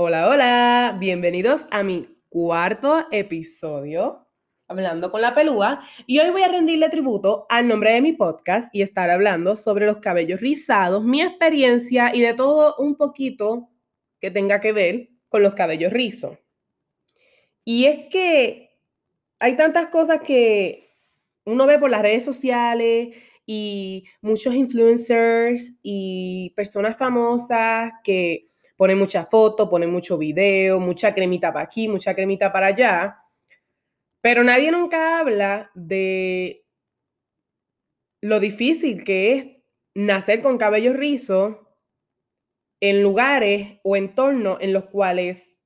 Hola, hola, bienvenidos a mi cuarto episodio hablando con la pelúa y hoy voy a rendirle tributo al nombre de mi podcast y estar hablando sobre los cabellos rizados, mi experiencia y de todo un poquito que tenga que ver con los cabellos rizos. Y es que hay tantas cosas que uno ve por las redes sociales y muchos influencers y personas famosas que ponen mucha foto, ponen mucho video, mucha cremita para aquí, mucha cremita para allá. Pero nadie nunca habla de lo difícil que es nacer con cabello rizo en lugares o entornos en los cuales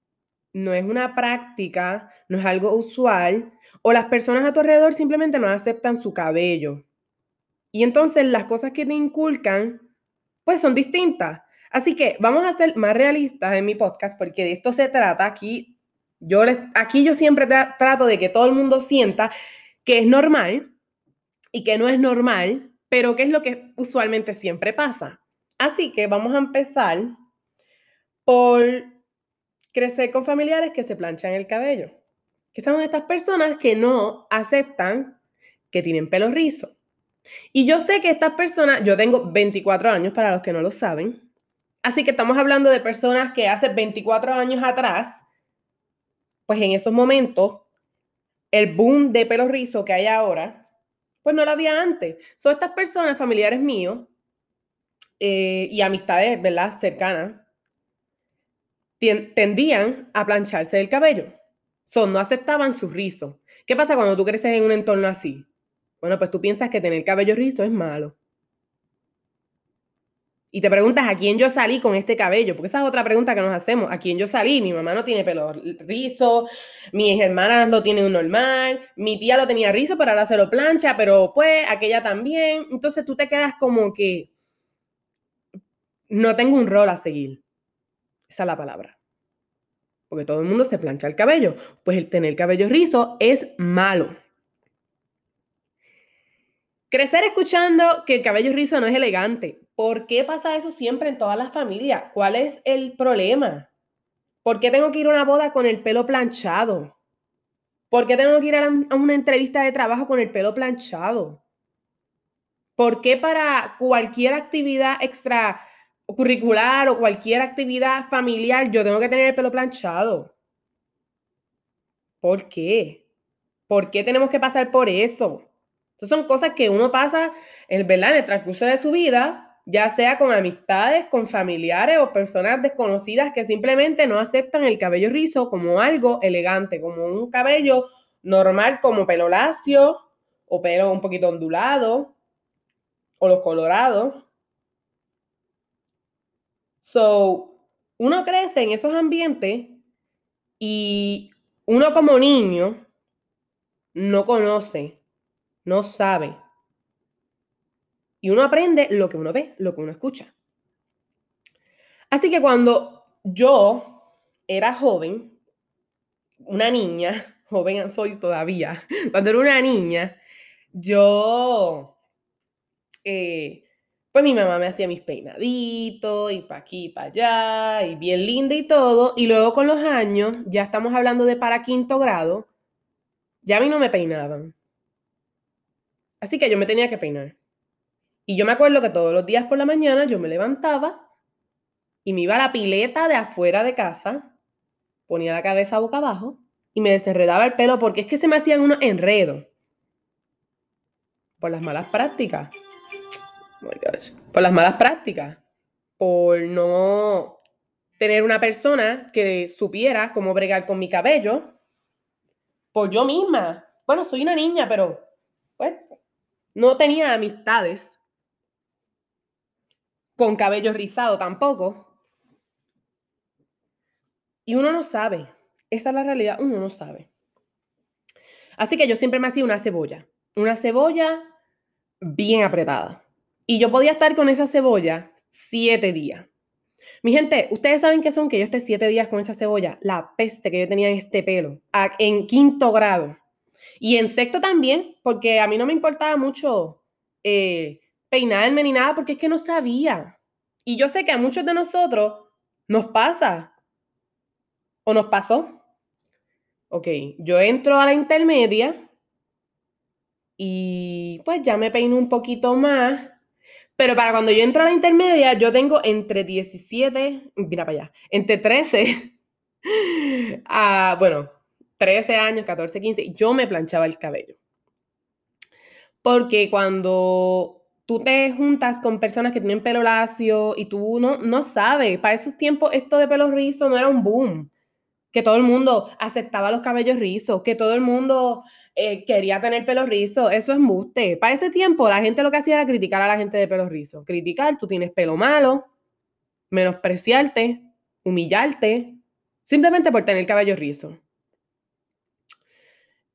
no es una práctica, no es algo usual, o las personas a tu alrededor simplemente no aceptan su cabello. Y entonces las cosas que te inculcan, pues son distintas. Así que vamos a ser más realistas en mi podcast porque de esto se trata. Aquí yo, les, aquí yo siempre trato de que todo el mundo sienta que es normal y que no es normal, pero que es lo que usualmente siempre pasa. Así que vamos a empezar por crecer con familiares que se planchan el cabello. Que están estas personas que no aceptan que tienen pelo rizo. Y yo sé que estas personas, yo tengo 24 años para los que no lo saben, así que estamos hablando de personas que hace 24 años atrás, pues en esos momentos, el boom de pelo rizo que hay ahora, pues no lo había antes. Son estas personas, familiares míos eh, y amistades, ¿verdad? Cercanas, tendían a plancharse el cabello. Son, no aceptaban su rizo. ¿Qué pasa cuando tú creces en un entorno así? Bueno, pues tú piensas que tener cabello rizo es malo. Y te preguntas a quién yo salí con este cabello, porque esa es otra pregunta que nos hacemos. ¿A quién yo salí? Mi mamá no tiene pelo rizo, mis hermanas lo tienen normal, mi tía lo tenía rizo, pero ahora se lo plancha, pero pues aquella también. Entonces tú te quedas como que no tengo un rol a seguir. Esa es la palabra. Porque todo el mundo se plancha el cabello. Pues el tener cabello rizo es malo. Crecer escuchando que el cabello rizo no es elegante. ¿Por qué pasa eso siempre en todas las familias? ¿Cuál es el problema? ¿Por qué tengo que ir a una boda con el pelo planchado? ¿Por qué tengo que ir a, una entrevista de trabajo con el pelo planchado? ¿Por qué para cualquier actividad extracurricular o cualquier actividad familiar yo tengo que tener el pelo planchado? ¿Por qué? ¿Por qué tenemos que pasar por eso? son cosas que uno pasa ¿verdad? en el transcurso de su vida, ya sea con amistades, con familiares o personas desconocidas que simplemente no aceptan el cabello rizo como algo elegante, como un cabello normal como pelo lacio o pelo un poquito ondulado o los colorados. So, uno crece en esos ambientes y uno como niño no conoce no sabe. Y uno aprende lo que uno ve, lo que uno escucha. Así que cuando yo era joven, una niña, joven soy todavía, cuando era una niña, yo, eh, pues mi mamá me hacía mis peinaditos y pa' aquí, para allá, y bien linda y todo. Y luego con los años, ya estamos hablando de para quinto grado, ya a mí no me peinaban. Así que yo me tenía que peinar. Y yo me acuerdo que todos los días por la mañana yo me levantaba y me iba a la pileta de afuera de casa, ponía la cabeza boca abajo y me desenredaba el pelo porque es que se me hacían unos enredos. Por las malas prácticas. Oh por las malas prácticas. Por no tener una persona que supiera cómo bregar con mi cabello. Por yo misma. Bueno, soy una niña, pero pues no tenía amistades con cabello rizado tampoco. Y uno no sabe. Esa es la realidad, uno no sabe. Así que yo siempre me hacía una cebolla. Una cebolla bien apretada. Y yo podía estar con esa cebolla siete días. Mi gente, ustedes saben qué son que yo esté siete días con esa cebolla. La peste que yo tenía en este pelo. En quinto grado. Y en sexto también, porque a mí no me importaba mucho eh, peinarme ni nada, porque es que no sabía. Y yo sé que a muchos de nosotros nos pasa. ¿O nos pasó? Ok, yo entro a la intermedia y pues ya me peino un poquito más. Pero para cuando yo entro a la intermedia, yo tengo entre 17, mira para allá, entre 13 a, bueno, 13 años, 14, 15, yo me planchaba el cabello. Porque cuando tú te juntas con personas que tienen pelo lacio y tú no, no sabes, para esos tiempos esto de pelo rizo no era un boom, que todo el mundo aceptaba los cabellos rizos, que todo el mundo eh, quería tener pelo rizo, eso es muste. Para ese tiempo la gente lo que hacía era criticar a la gente de pelo rizo, criticar, tú tienes pelo malo, menospreciarte, humillarte, simplemente por tener cabello rizo.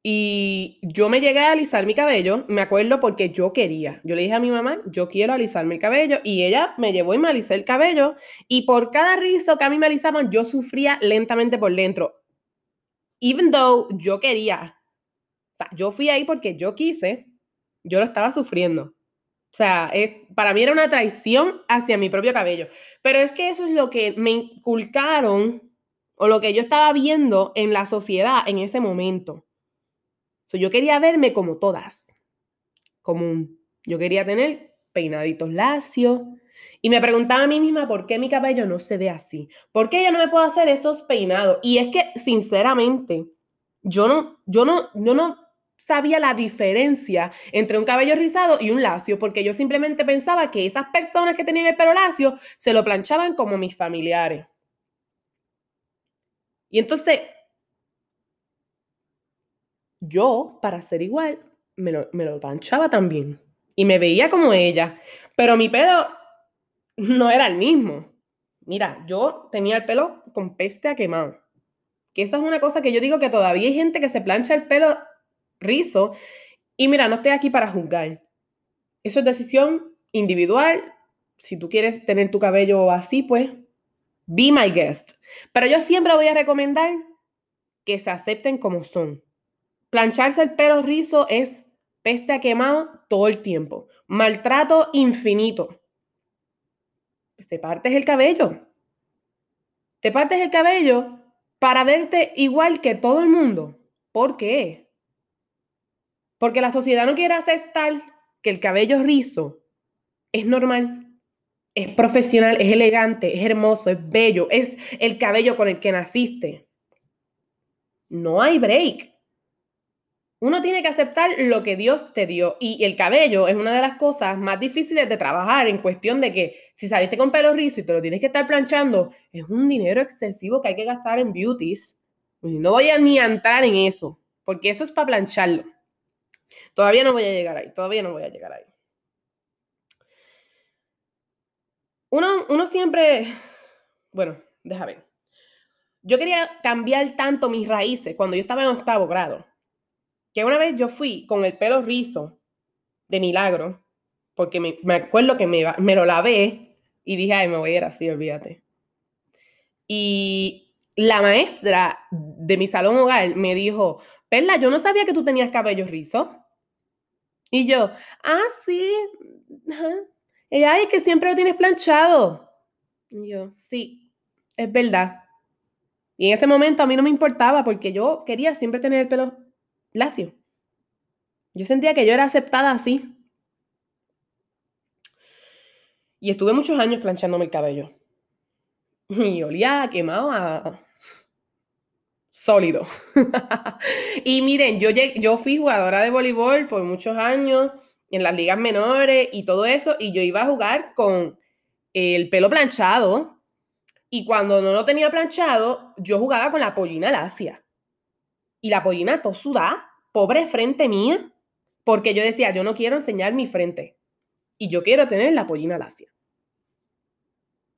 Y yo me llegué a alisar mi cabello, me acuerdo porque yo quería. Yo le dije a mi mamá, yo quiero alisarme el cabello. Y ella me llevó y me alisé el cabello. Y por cada rizo que a mí me alisaban, yo sufría lentamente por dentro. Even though yo quería. O sea, yo fui ahí porque yo quise, yo lo estaba sufriendo. O sea, para mí era una traición hacia mi propio cabello. Pero es que eso es lo que me inculcaron o lo que yo estaba viendo en la sociedad en ese momento yo quería verme como todas, común. Yo quería tener peinaditos lacios. Y me preguntaba a mí misma por qué mi cabello no se ve así. ¿Por qué yo no me puedo hacer esos peinados? Y es que, sinceramente, yo no, yo no, yo no sabía la diferencia entre un cabello rizado y un lacio, porque yo simplemente pensaba que esas personas que tenían el pelo lacio se lo planchaban como mis familiares. Y entonces yo, para ser igual, me lo, me planchaba también. Y me veía como ella. Pero mi pelo no era el mismo. Mira, yo tenía el pelo con peste a quemado. Que esa es una cosa que yo digo que todavía hay gente que se plancha el pelo rizo. Y mira, no estoy aquí para juzgar. Eso es decisión individual. Si tú quieres tener tu cabello así, pues, be my guest. Pero yo siempre voy a recomendar que se acepten como son. Plancharse el pelo rizo es peste quemado todo el tiempo. Maltrato infinito. Te partes el cabello. Te partes el cabello para verte igual que todo el mundo. ¿Por qué? Porque la sociedad no quiere aceptar que el cabello rizo es normal, es profesional, es elegante, es hermoso, es bello, es el cabello con el que naciste. No hay break. Uno tiene que aceptar lo que Dios te dio. Y el cabello es una de las cosas más difíciles de trabajar en cuestión de que si saliste con pelo rizo y te lo tienes que estar planchando, es un dinero excesivo que hay que gastar en beauties. no voy a ni entrar en eso, porque eso es para plancharlo. Todavía no voy a llegar ahí, todavía no voy a llegar ahí. Uno, uno siempre, bueno, déjame. Yo quería cambiar tanto mis raíces cuando yo estaba en octavo grado que una vez yo fui con el pelo rizo de milagro, porque me, acuerdo que me, me, lo lavé y dije, ay, me voy a ir así, olvídate. Y la maestra de mi salón hogar me dijo, Perla, yo no sabía que tú tenías cabello rizo. Y yo, ah, sí. Ella, ay, que siempre lo tienes planchado. Y yo, sí, es verdad. Y en ese momento a mí no me importaba porque yo quería siempre tener el pelo lacio. Yo sentía que yo era aceptada así. Y estuve muchos años planchándome el cabello. Y olía quemado a sólido. y miren, yo, yo fui jugadora de voleibol por muchos años en las ligas menores y todo eso, y yo iba a jugar con el pelo planchado. Y cuando no lo tenía planchado, yo jugaba con la pollina lacia. Y la pollina tosuda, pobre frente mía, porque yo decía, yo no quiero enseñar mi frente y yo quiero tener la pollina lacia.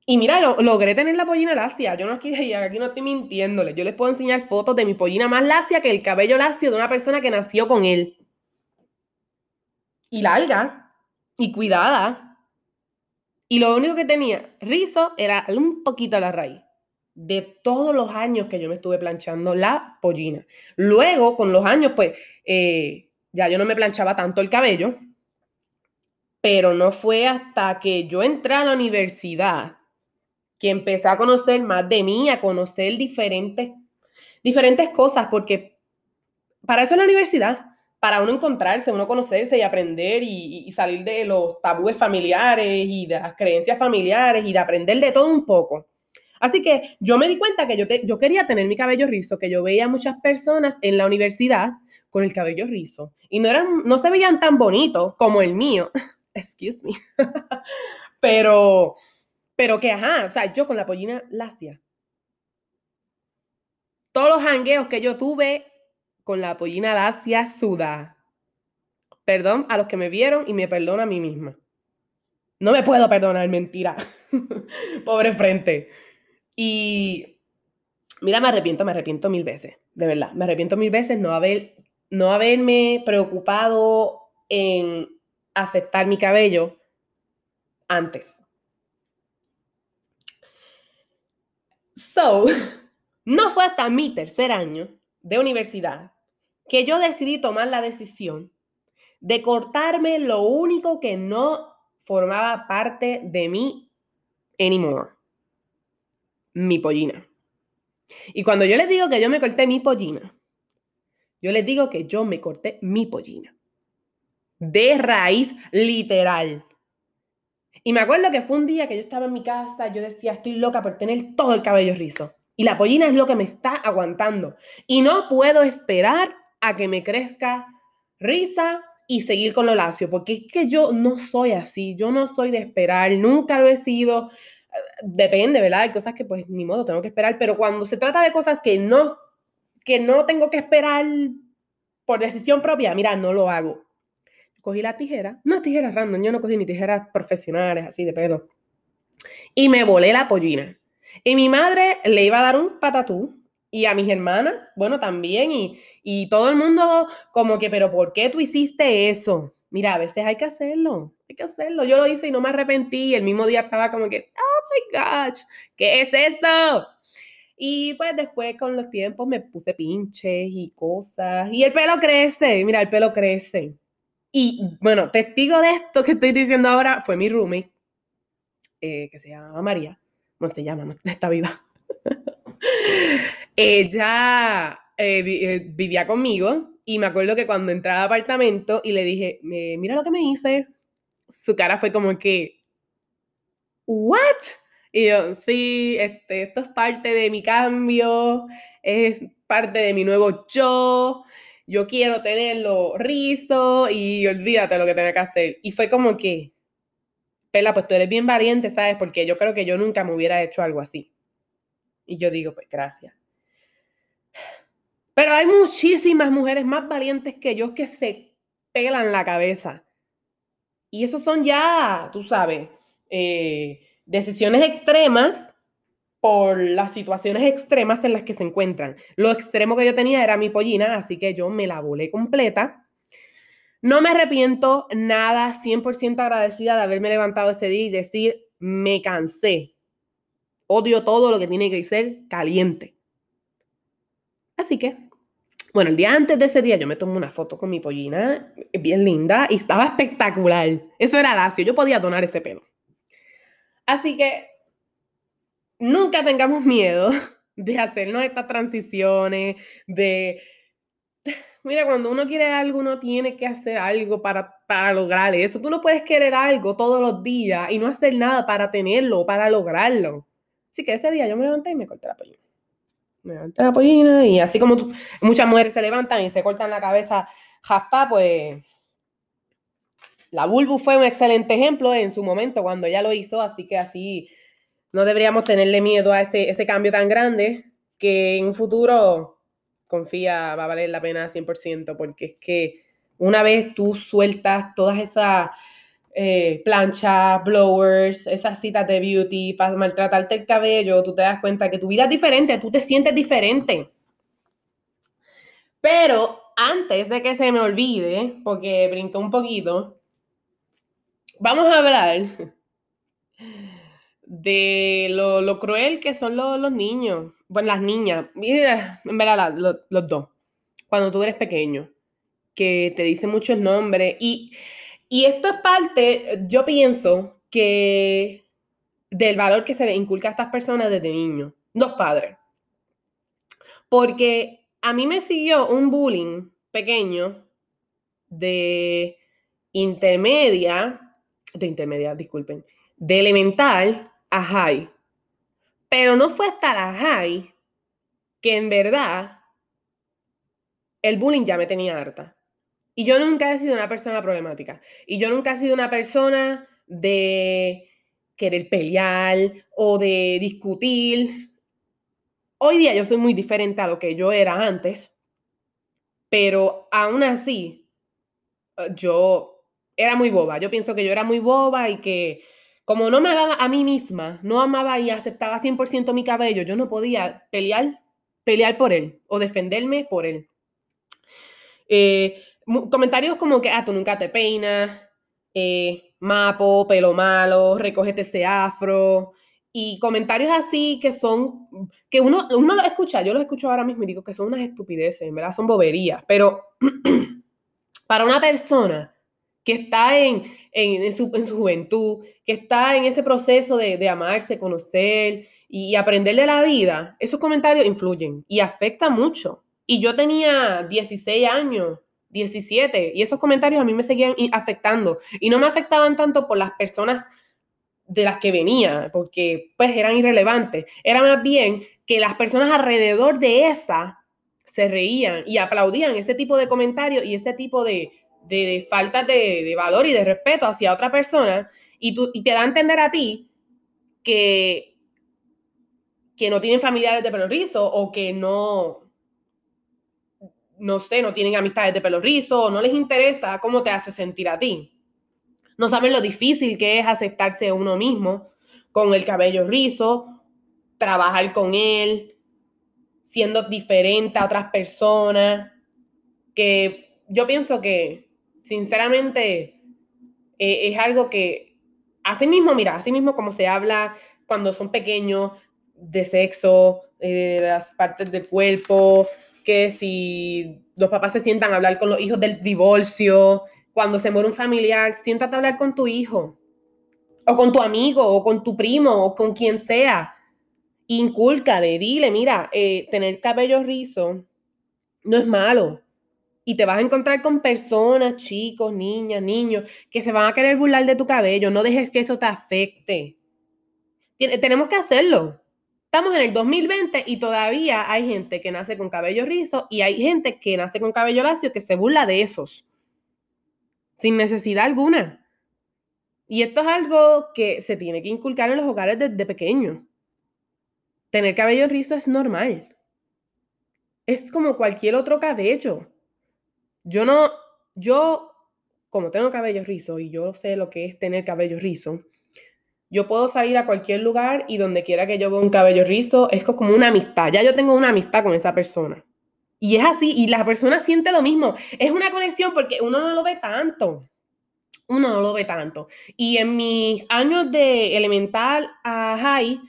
Y mira, logré tener la pollina lacia. Yo no aquí, aquí no estoy mintiéndole. Yo les puedo enseñar fotos de mi pollina más lacia que el cabello lacio de una persona que nació con él. Y larga, y cuidada. Y lo único que tenía rizo era un poquito a la raíz de todos los años que yo me estuve planchando la pollina. Luego, con los años, pues, eh, ya yo no me planchaba tanto el cabello, pero no fue hasta que yo entré a la universidad que empecé a conocer más de mí, a conocer diferentes, diferentes cosas, porque para eso es la universidad, para uno encontrarse, uno conocerse y aprender y, salir de los tabúes familiares y de las creencias familiares y de aprender de todo un poco. Así que yo me di cuenta que yo, yo quería tener mi cabello rizo, que yo veía muchas personas en la universidad con el cabello rizo y no, eran, no se veían tan bonitos como el mío. Excuse me. pero, pero que ajá, o sea, yo con la pollina lacia. Todos los hangueos que yo tuve con la pollina lacia suda. Perdón a los que me vieron y me perdono a mí misma. No me puedo perdonar, mentira. Pobre frente. Y mira, me arrepiento, me arrepiento mil veces, de verdad. Me arrepiento mil veces no, haber, no haberme preocupado en aceptar mi cabello antes. So, no fue hasta mi tercer año de universidad que yo decidí tomar la decisión de cortarme lo único que no formaba parte de mí anymore. Mi pollina. Y cuando yo les digo que yo me corté mi pollina, yo les digo que yo me corté mi pollina. De raíz literal. Y me acuerdo que fue un día que yo estaba en mi casa, yo decía, estoy loca por tener todo el cabello rizo. Y la pollina es lo que me está aguantando. Y no puedo esperar a que me crezca risa y seguir con lo lacio, porque es que yo no soy así, yo no soy de esperar, nunca lo he sido. Depende, ¿verdad? Hay cosas que pues ni modo, tengo que esperar, pero cuando se trata de cosas que no, que no tengo que esperar por decisión propia, mira, no lo hago. Cogí la tijera, no tijeras random, yo no cogí ni tijeras profesionales así de pelo. Y me volé la pollina. Y mi madre le iba a dar un patatú y a mis hermanas, bueno, también, y, y todo el mundo como que, pero ¿por qué tú hiciste eso? Mira, a veces hay que hacerlo, hay que hacerlo. Yo lo hice y no me arrepentí. El mismo día estaba como que, oh my gosh, ¿qué es esto? Y pues después con los tiempos me puse pinches y cosas. Y el pelo crece, mira, el pelo crece. Y bueno, testigo de esto que estoy diciendo ahora fue mi roommate, eh, que se llama María no se llama, no está viva. Ella eh, eh, vivía conmigo y me acuerdo que cuando entré al apartamento y le dije, mira lo que me hice, su cara fue como que, ¿what? Y yo, sí, este, esto es parte de mi cambio, es parte de mi nuevo yo, yo quiero tenerlo rizo y olvídate lo que tenga que hacer. Y fue como que, Pela, pues tú eres bien valiente, ¿sabes? Porque yo creo que yo nunca me hubiera hecho algo así. Y yo digo, pues gracias. Pero hay muchísimas mujeres más valientes que yo que se pelan la cabeza. Y eso son ya, tú sabes, eh, decisiones extremas por las situaciones extremas en las que se encuentran. Lo extremo que yo tenía era mi pollina, así que yo me la volé completa no me arrepiento nada, 100% agradecida de haberme levantado ese día y decir, me cansé. Odio todo lo que tiene que ser caliente. Así que, bueno, el día antes de ese día yo me tomé una foto con mi pollina, bien linda, y estaba espectacular. Eso era lacio, yo podía donar ese pelo. Así que, nunca tengamos miedo de hacernos estas transiciones, de Mira, cuando uno quiere algo, uno tiene que hacer algo para, para lograr eso. Tú no puedes querer algo todos los días y no hacer nada para tenerlo, para lograrlo. Así que ese día yo me levanté y me corté la pollina. Me levanté la pollina y así como muchas mujeres se levantan y se cortan la cabeza jaspa, pues la Bulbu fue un excelente ejemplo en su momento cuando ella lo hizo, así que así no deberíamos tenerle miedo a ese, ese cambio tan grande que en un futuro confía, va a valer la pena 100%, porque es que una vez tú sueltas todas esas eh, planchas, blowers, esas citas de beauty para maltratarte el cabello, tú te das cuenta que tu vida es diferente, tú te sientes diferente. Pero antes de que se me olvide, porque brinqué un poquito, vamos a hablar de lo, cruel que son los, niños, bueno, las niñas, mira, en verdad, los, dos, cuando tú eres pequeño, que te dicen muchos nombres y, y esto es parte, yo pienso que del valor que se le inculca a estas personas desde niños, dos padres. Porque a mí me siguió un bullying pequeño de intermedia, de intermedia, disculpen, de elemental a high. Pero no fue hasta la high que en verdad el bullying ya me tenía harta. Y yo nunca he sido una persona problemática. Y yo nunca he sido una persona de querer pelear o de discutir. Hoy día yo soy muy diferente a lo que yo era antes, pero aún así, eh, yo era muy boba. Yo pienso que yo era muy boba y que como no me amaba a mí misma, no amaba y aceptaba 100% mi cabello, yo no podía pelear, pelear por él o defenderme por él. Eh, comentarios como que, ah, tú nunca te peinas, eh, mapo, pelo malo, recógete ese afro, y comentarios así que son, que uno, uno los escucha, yo los escucho ahora mismo y digo que son unas estupideces, en verdad son boberías, pero para una persona que está en, en, su, en, su, juventud, que está en ese proceso de, de amarse, conocer y, y aprender de la vida, esos comentarios influyen y afectan mucho. Y yo tenía 16 años 17 y esos comentarios a mí me seguían afectando y no me afectaban tanto por las personas de las que venía, porque pues eran irrelevantes. Era más bien que las personas alrededor de esa se reían y aplaudían ese tipo de comentarios y ese tipo de, de, falta de, valor y de respeto hacia otra persona y, tú, y te da a entender a ti que, que no tienen familiares de pelo rizo o que no, no sé, no tienen amistades de pelo rizo no les interesa cómo te hace sentir a ti. No saben lo difícil que es aceptarse uno mismo con el cabello rizo, trabajar con él, siendo diferente a otras personas, que yo pienso que sinceramente eh, es algo que así mismo, mira, así mismo como se habla cuando son pequeños de sexo, eh, de las partes del cuerpo, que si los papás se sientan a hablar con los hijos del divorcio, cuando se muere un familiar, siéntate a hablar con tu hijo, o con tu amigo, o con tu primo, o con quien sea. Incúlcale, dile, mira, eh, tener cabello rizo no es malo. Y te vas a encontrar con personas, chicos, niñas, niños, que se van a querer burlar de tu cabello. No dejes que eso te afecte. tenemos que hacerlo. Estamos en el 2020 y todavía hay gente que nace con cabello rizo y hay gente que nace con cabello lacio que se burla de esos sin necesidad alguna. Y esto es algo que se tiene que inculcar en los hogares desde pequeño. Tener cabello rizo es normal. Es como cualquier otro cabello. Yo no, yo, como tengo cabello rizo y yo sé lo que es tener cabello rizo, yo puedo salir a cualquier lugar y donde quiera que yo vea un cabello rizo, es como una amistad. Ya yo tengo una amistad con esa persona. Y es así, y la persona siente lo mismo. Es una conexión porque uno no lo ve tanto. Uno no lo ve tanto. Y en mis años de elemental a high,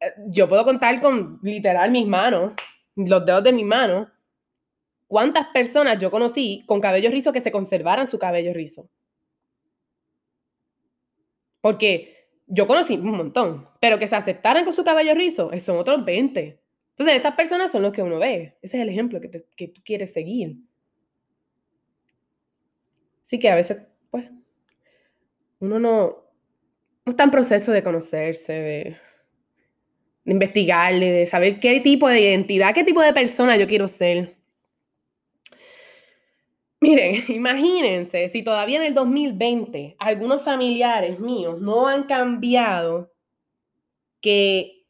eh, yo puedo contar con literal mis manos, los dedos de mis manos, cuántas personas yo conocí con cabello rizo que se conservaran su cabello rizo. Porque yo conocí un montón, pero que se aceptaran con su cabello rizo, son otros 20. Entonces, estas personas son los que uno ve. Ese es el ejemplo que, tú quieres seguir. Así que a veces, pues, uno no, está en proceso de conocerse, de, de investigarle, de saber qué tipo de identidad, qué tipo de persona yo quiero ser. Miren, imagínense si todavía en el 2020 algunos familiares míos no han cambiado que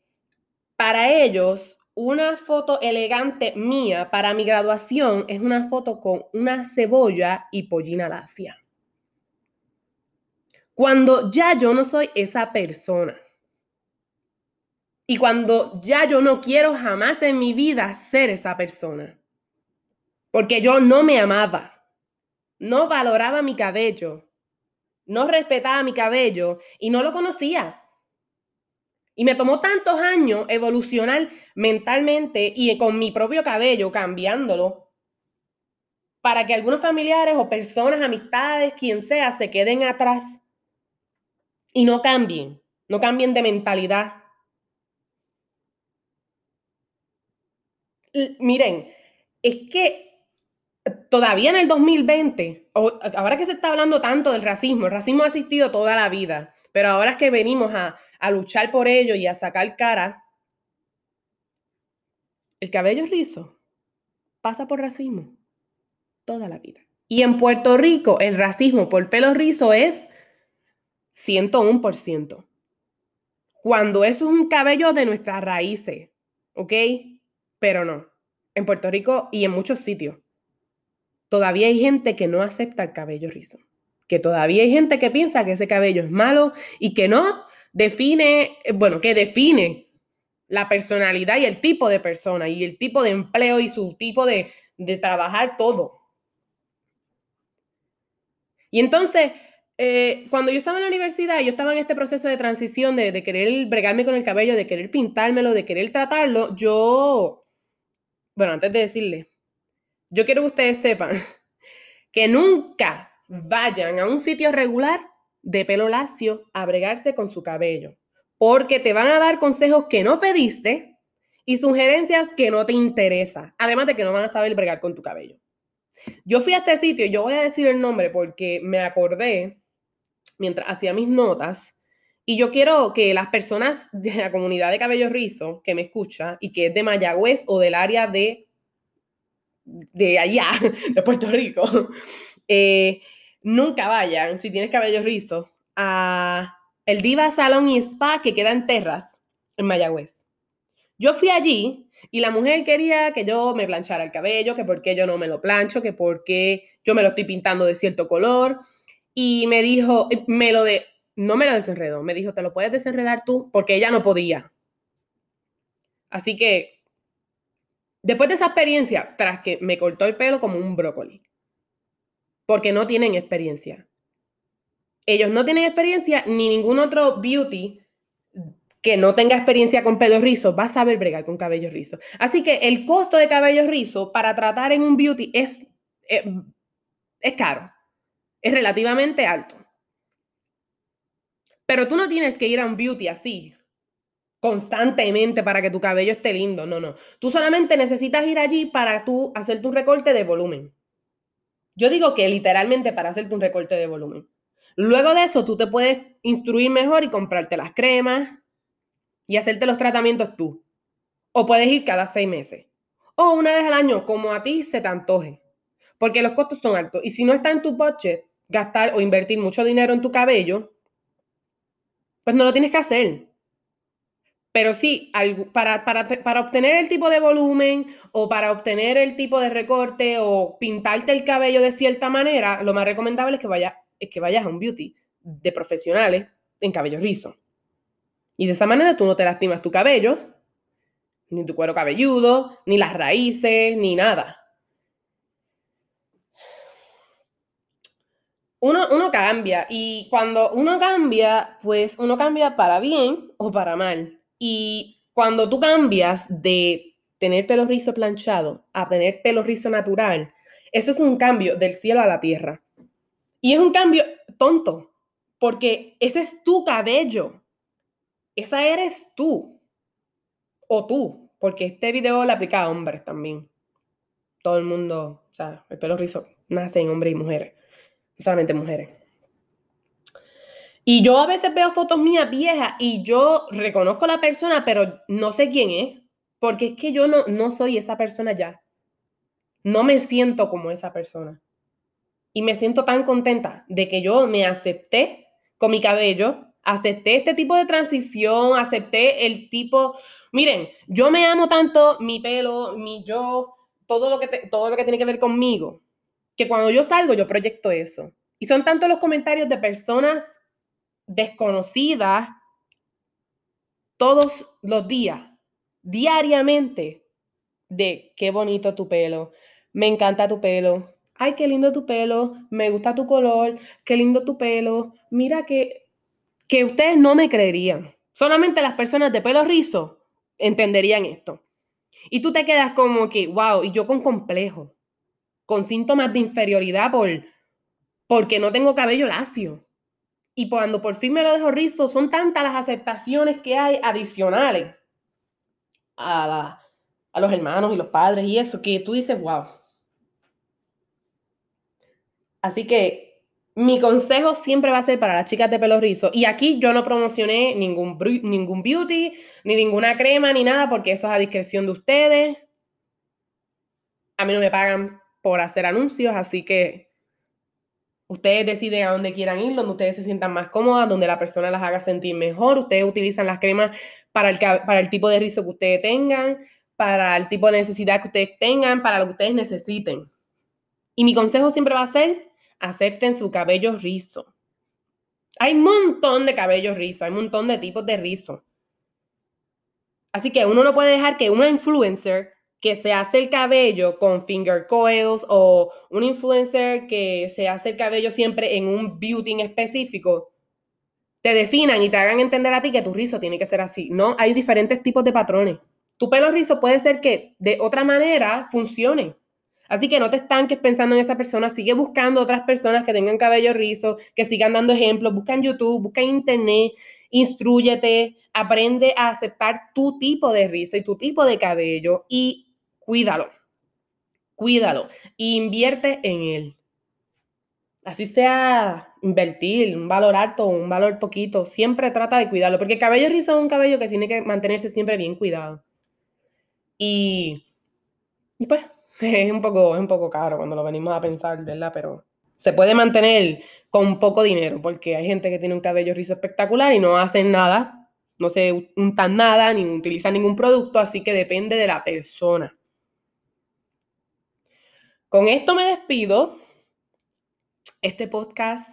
para ellos una foto elegante mía para mi graduación es una foto con una cebolla y pollina lacia. Cuando ya yo no soy esa persona. Y cuando ya yo no quiero jamás en mi vida ser esa persona. Porque yo no me amaba. No valoraba mi cabello. No respetaba mi cabello y no lo conocía. Y me tomó tantos años evolucionar mentalmente y con mi propio cabello, cambiándolo, para que algunos familiares o personas, amistades, quien sea, se queden atrás y no cambien, no cambien de mentalidad. miren, es que todavía en el 2020, ahora que se está hablando tanto del racismo, el racismo ha existido toda la vida, pero ahora es que venimos a, a luchar por ello y a sacar cara, el cabello rizo pasa por racismo toda la vida. Y en Puerto Rico el racismo por pelo rizo es 101%. Cuando eso es un cabello de nuestras raíces, ¿ok? Pero no. En Puerto Rico y en muchos sitios, todavía hay gente que no acepta el cabello rizo. Que todavía hay gente que piensa que ese cabello es malo y que no define, eh, bueno, que define la personalidad y el tipo de persona y el tipo de empleo y su tipo de, de trabajar todo. Y entonces, eh, cuando yo estaba en la universidad, yo estaba en este proceso de transición de, de, querer bregarme con el cabello, de querer pintármelo, de querer tratarlo, yo, bueno, antes de decirle, yo quiero que ustedes sepan que nunca vayan a un sitio regular de pelo lacio a bregarse con su cabello, porque te van a dar consejos que no pediste y sugerencias que no te interesan, además de que no van a saber bregar con tu cabello. Yo fui a este sitio, yo voy a decir el nombre porque me acordé mientras hacía mis notas y yo quiero que las personas de la comunidad de cabello rizo que me escucha y que es de Mayagüez o del área de, de allá, de Puerto Rico, eh, nunca vayan, si tienes cabello rizo, a el Diva Salón y Spa que queda en Terras, en Mayagüez. Yo fui allí y la mujer quería que yo me planchara el cabello, que por qué yo no me lo plancho, que por qué yo me lo estoy pintando de cierto color. Y me dijo, eh, me lo de, no me lo desenredó, me dijo, te lo puedes desenredar tú, porque ella no podía. Así que, después de esa experiencia, tras que me cortó el pelo como un brócoli, porque no tienen experiencia. Ellos no tienen experiencia, ni ningún otro beauty que no tenga experiencia con pelo rizo va a saber bregar con cabello rizo. Así que el costo de cabello rizo para tratar en un beauty es, eh, es caro, es relativamente alto. Pero tú no tienes que ir a un beauty así constantemente para que tu cabello esté lindo, no, no. Tú solamente necesitas ir allí para tú hacerte un recorte de volumen. Yo digo que literalmente para hacerte un recorte de volumen. Luego de eso, tú te puedes instruir mejor y comprarte las cremas, y hacerte los tratamientos tú. O puedes ir cada seis meses. O una vez al año, como a ti se te antoje. Porque los costos son altos. Y si no está en tu budget gastar o invertir mucho dinero en tu cabello, pues no lo tienes que hacer. Pero sí, para, para, para, obtener el tipo de volumen o para obtener el tipo de recorte o pintarte el cabello de cierta manera, lo más recomendable es que, vaya, es que vayas a un beauty de profesionales en cabello rizo. Y de esa manera tú no te lastimas tu cabello, ni tu cuero cabelludo, ni las raíces, ni nada. Uno, uno, cambia y cuando uno cambia, pues uno cambia para bien o para mal. Y cuando tú cambias de tener pelo rizo planchado a tener pelo rizo natural, eso es un cambio del cielo a la tierra. Y es un cambio tonto, porque ese es tu cabello esa eres tú. O tú, porque este video le aplica a hombres también. Todo el mundo, o sea, el pelo rizo nace en hombres y mujeres, no solamente mujeres. Y yo a veces veo fotos mías viejas y yo reconozco a la persona, pero no sé quién es, porque es que yo no, no soy esa persona ya. No me siento como esa persona. Y me siento tan contenta de que yo me acepté con mi cabello, acepté este tipo de transición, acepté el tipo, miren, yo me amo tanto mi pelo, mi yo, todo lo que, todo lo que tiene que ver conmigo, que cuando yo salgo yo proyecto eso. Y son tantos los comentarios de personas desconocidas todos los días, diariamente, de qué bonito tu pelo, me encanta tu pelo, ay, qué lindo tu pelo, me gusta tu color, qué lindo tu pelo, mira que que ustedes no me creerían. Solamente las personas de pelo rizo entenderían esto. Y tú te quedas como que, wow, y yo con complejo, con síntomas de inferioridad por, porque no tengo cabello lacio. Y cuando por fin me lo dejo rizo, son tantas las aceptaciones que hay adicionales a, los hermanos y los padres y eso, que tú dices, wow. Así que mi consejo siempre va a ser para las chicas de pelo rizo. Y aquí yo no promocioné ningún, ningún beauty, ni ninguna crema, ni nada, porque eso es a discreción de ustedes. A mí no me pagan por hacer anuncios, así que ustedes deciden a dónde quieran ir, donde ustedes se sientan más cómodas, donde la persona las haga sentir mejor. Ustedes utilizan las cremas para el, para el tipo de rizo que ustedes tengan, para el tipo de necesidad que ustedes tengan, para lo que ustedes necesiten. Y mi consejo siempre va a ser, acepten su cabello rizo. Hay un montón de cabello rizo, hay un montón de tipos de rizo. Así que uno no puede dejar que una influencer que se hace el cabello con finger coils o un influencer que se hace el cabello siempre en un beauty específico, te definan y te hagan entender a ti que tu rizo tiene que ser así. No, hay diferentes tipos de patrones. Tu pelo rizo puede ser que de otra manera funcione. Así que no te estanques pensando en esa persona, sigue buscando otras personas que tengan cabello rizo, que sigan dando ejemplos, busca en YouTube, busca en internet, instruyete, aprende a aceptar tu tipo de rizo y tu tipo de cabello y cuídalo, cuídalo e invierte en él. Así sea invertir, un valor alto un valor poquito, siempre trata de cuidarlo, porque el cabello rizo es un cabello que tiene que mantenerse siempre bien cuidado. Y, y pues es un, poco, es un poco caro cuando lo venimos a pensar, ¿verdad? Pero se puede mantener con poco dinero, porque hay gente que tiene un cabello rizo espectacular y no hacen nada, no se untan nada, ni utilizan ningún producto, así que depende de la persona. Con esto me despido. Este podcast,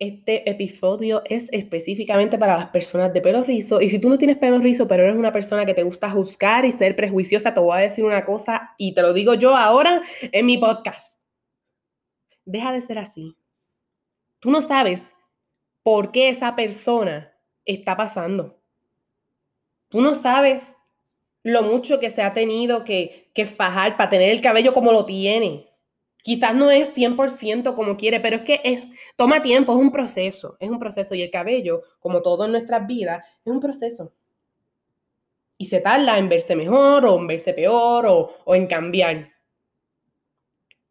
este episodio es específicamente para las personas de pelo rizo. Y si tú no tienes pelo rizo, pero eres una persona que te gusta juzgar y ser prejuiciosa, te voy a decir una cosa y te lo digo yo ahora en mi podcast. Deja de ser así. Tú no sabes por qué esa persona está pasando. Tú no sabes lo mucho que se ha tenido que, que fajar para tener el cabello como lo tiene. Quizás no es 100% como quiere, pero es que es, toma tiempo, es un proceso, es un proceso. Y el cabello, como todo en nuestras vidas, es un proceso. Y se tarda en verse mejor o en verse peor o, o en cambiar.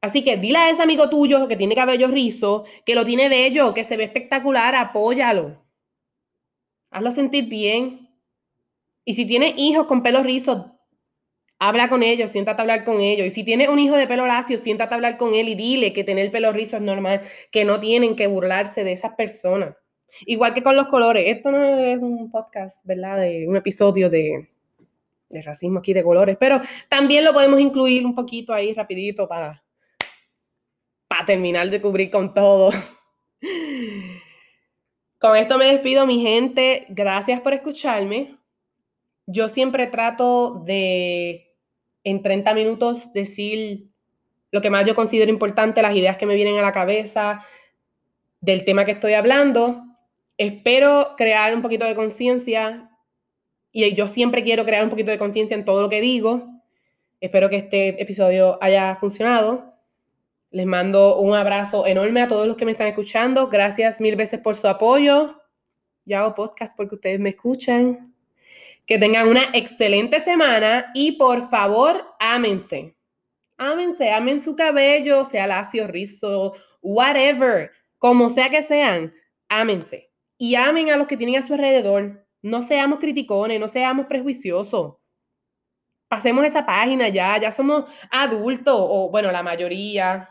Así que dile a ese amigo tuyo que tiene cabello rizo, que lo tiene bello, que se ve espectacular, apóyalo. Hazlo sentir bien. Y si tienes hijos con pelo rizo, habla con ellos, siéntate a hablar con ellos. Y si tienes un hijo de pelo lacio, siéntate a hablar con él y dile que tener pelo rizo es normal, que no tienen que burlarse de esas personas. Igual que con los colores. Esto no es un podcast, ¿verdad? De un episodio de, de racismo aquí de colores, pero también lo podemos incluir un poquito ahí rapidito para, para terminar de cubrir con todo. Con esto me despido, mi gente. Gracias por escucharme. Yo siempre trato de en 30 minutos decir lo que más yo considero importante, las ideas que me vienen a la cabeza del tema que estoy hablando. Espero crear un poquito de conciencia y yo siempre quiero crear un poquito de conciencia en todo lo que digo. Espero que este episodio haya funcionado. Les mando un abrazo enorme a todos los que me están escuchando. Gracias mil veces por su apoyo. Yo hago podcast porque ustedes me escuchan. Que tengan una excelente semana y por favor, ámense. Ámense, amen su cabello, sea lacio, rizo, whatever, como sea que sean, ámense. Y amen a los que tienen a su alrededor. No seamos criticones, no seamos prejuiciosos. Pasemos esa página ya, ya somos adultos, o bueno, la mayoría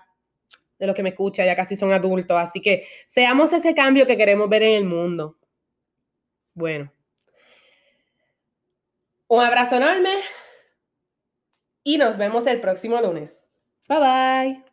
de los que me escuchan ya casi son adultos, así que seamos ese cambio que queremos ver en el mundo. Bueno. Un abrazo enorme y nos vemos el próximo lunes. Bye bye.